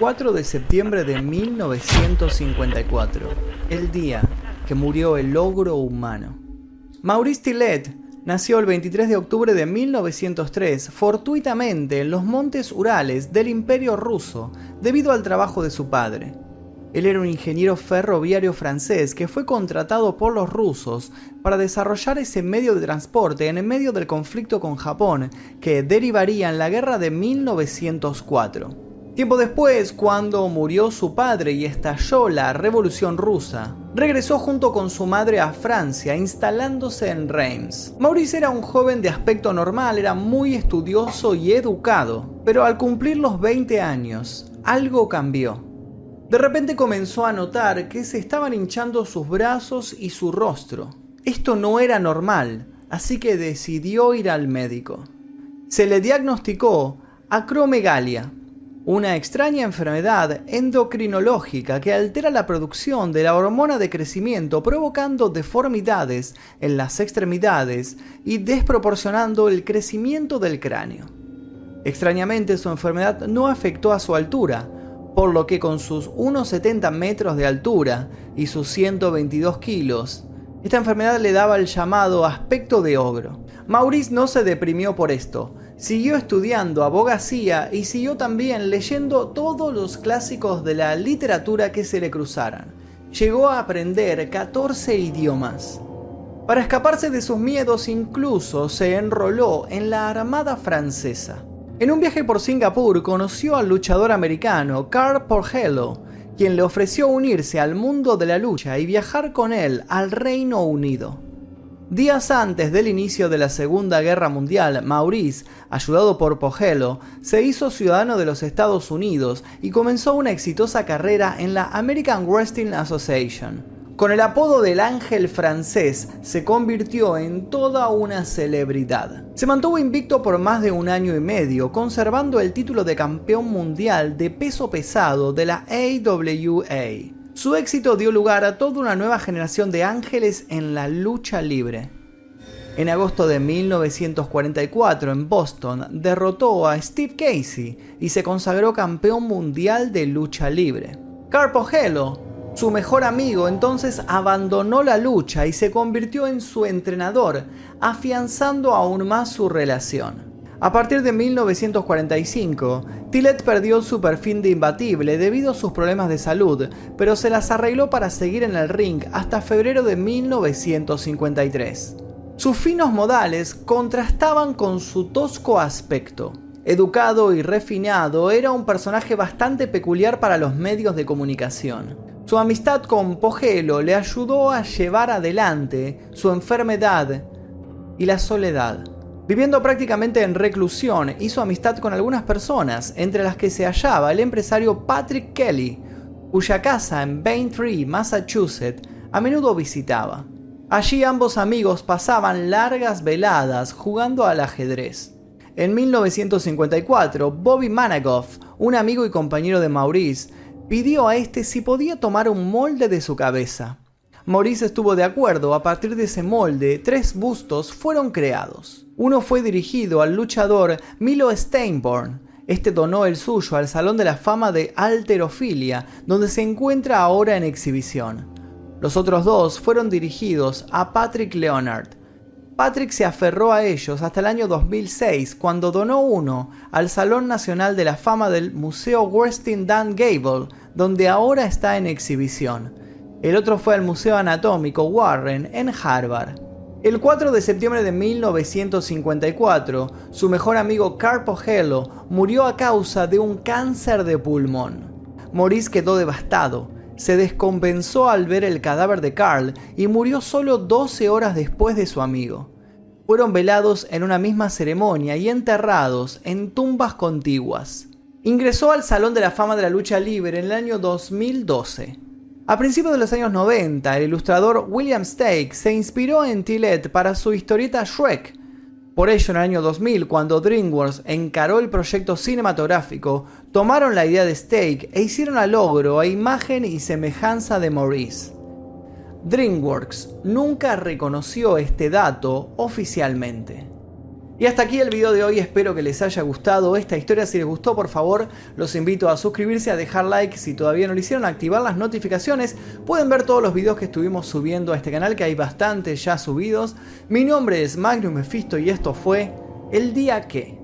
4 de septiembre de 1954, el día que murió el ogro humano. Maurice Tillet nació el 23 de octubre de 1903, fortuitamente en los montes Urales del Imperio ruso, debido al trabajo de su padre. Él era un ingeniero ferroviario francés que fue contratado por los rusos para desarrollar ese medio de transporte en el medio del conflicto con Japón que derivaría en la guerra de 1904. Tiempo después, cuando murió su padre y estalló la Revolución Rusa, regresó junto con su madre a Francia, instalándose en Reims. Maurice era un joven de aspecto normal, era muy estudioso y educado, pero al cumplir los 20 años, algo cambió. De repente comenzó a notar que se estaban hinchando sus brazos y su rostro. Esto no era normal, así que decidió ir al médico. Se le diagnosticó acromegalia, una extraña enfermedad endocrinológica que altera la producción de la hormona de crecimiento provocando deformidades en las extremidades y desproporcionando el crecimiento del cráneo. Extrañamente su enfermedad no afectó a su altura, por lo que con sus 1,70 metros de altura y sus 122 kilos, esta enfermedad le daba el llamado aspecto de ogro. Maurice no se deprimió por esto, Siguió estudiando abogacía y siguió también leyendo todos los clásicos de la literatura que se le cruzaran. Llegó a aprender 14 idiomas. Para escaparse de sus miedos incluso se enroló en la Armada Francesa. En un viaje por Singapur conoció al luchador americano Carl Porgello, quien le ofreció unirse al mundo de la lucha y viajar con él al Reino Unido. Días antes del inicio de la Segunda Guerra Mundial, Maurice, ayudado por Pogelo, se hizo ciudadano de los Estados Unidos y comenzó una exitosa carrera en la American Wrestling Association. Con el apodo del ángel francés, se convirtió en toda una celebridad. Se mantuvo invicto por más de un año y medio, conservando el título de campeón mundial de peso pesado de la AWA. Su éxito dio lugar a toda una nueva generación de ángeles en la lucha libre. En agosto de 1944 en Boston derrotó a Steve Casey y se consagró campeón mundial de lucha libre. Carpo Hello, su mejor amigo, entonces abandonó la lucha y se convirtió en su entrenador, afianzando aún más su relación. A partir de 1945, Tillet perdió su perfil de imbatible debido a sus problemas de salud, pero se las arregló para seguir en el ring hasta febrero de 1953. Sus finos modales contrastaban con su tosco aspecto. Educado y refinado, era un personaje bastante peculiar para los medios de comunicación. Su amistad con Pogelo le ayudó a llevar adelante su enfermedad y la soledad. Viviendo prácticamente en reclusión, hizo amistad con algunas personas, entre las que se hallaba el empresario Patrick Kelly, cuya casa en Tree, Massachusetts, a menudo visitaba. Allí ambos amigos pasaban largas veladas jugando al ajedrez. En 1954, Bobby Managoff, un amigo y compañero de Maurice, pidió a este si podía tomar un molde de su cabeza. Maurice estuvo de acuerdo, a partir de ese molde, tres bustos fueron creados. Uno fue dirigido al luchador Milo Steinborn. Este donó el suyo al Salón de la Fama de Alterofilia, donde se encuentra ahora en exhibición. Los otros dos fueron dirigidos a Patrick Leonard. Patrick se aferró a ellos hasta el año 2006, cuando donó uno al Salón Nacional de la Fama del Museo Westin Dan Gable, donde ahora está en exhibición. El otro fue al Museo Anatómico Warren en Harvard. El 4 de septiembre de 1954, su mejor amigo Carl Pogelo murió a causa de un cáncer de pulmón. Maurice quedó devastado, se descompensó al ver el cadáver de Carl y murió solo 12 horas después de su amigo. Fueron velados en una misma ceremonia y enterrados en tumbas contiguas. Ingresó al Salón de la Fama de la Lucha Libre en el año 2012. A principios de los años 90, el ilustrador William Stake se inspiró en Tillet para su historieta Shrek. Por ello, en el año 2000, cuando DreamWorks encaró el proyecto cinematográfico, tomaron la idea de Stake e hicieron al logro a imagen y semejanza de Maurice. DreamWorks nunca reconoció este dato oficialmente. Y hasta aquí el video de hoy, espero que les haya gustado esta historia, si les gustó por favor los invito a suscribirse, a dejar like. Si todavía no lo hicieron, a activar las notificaciones, pueden ver todos los videos que estuvimos subiendo a este canal, que hay bastantes ya subidos. Mi nombre es Magnus Mephisto y esto fue El Día Que...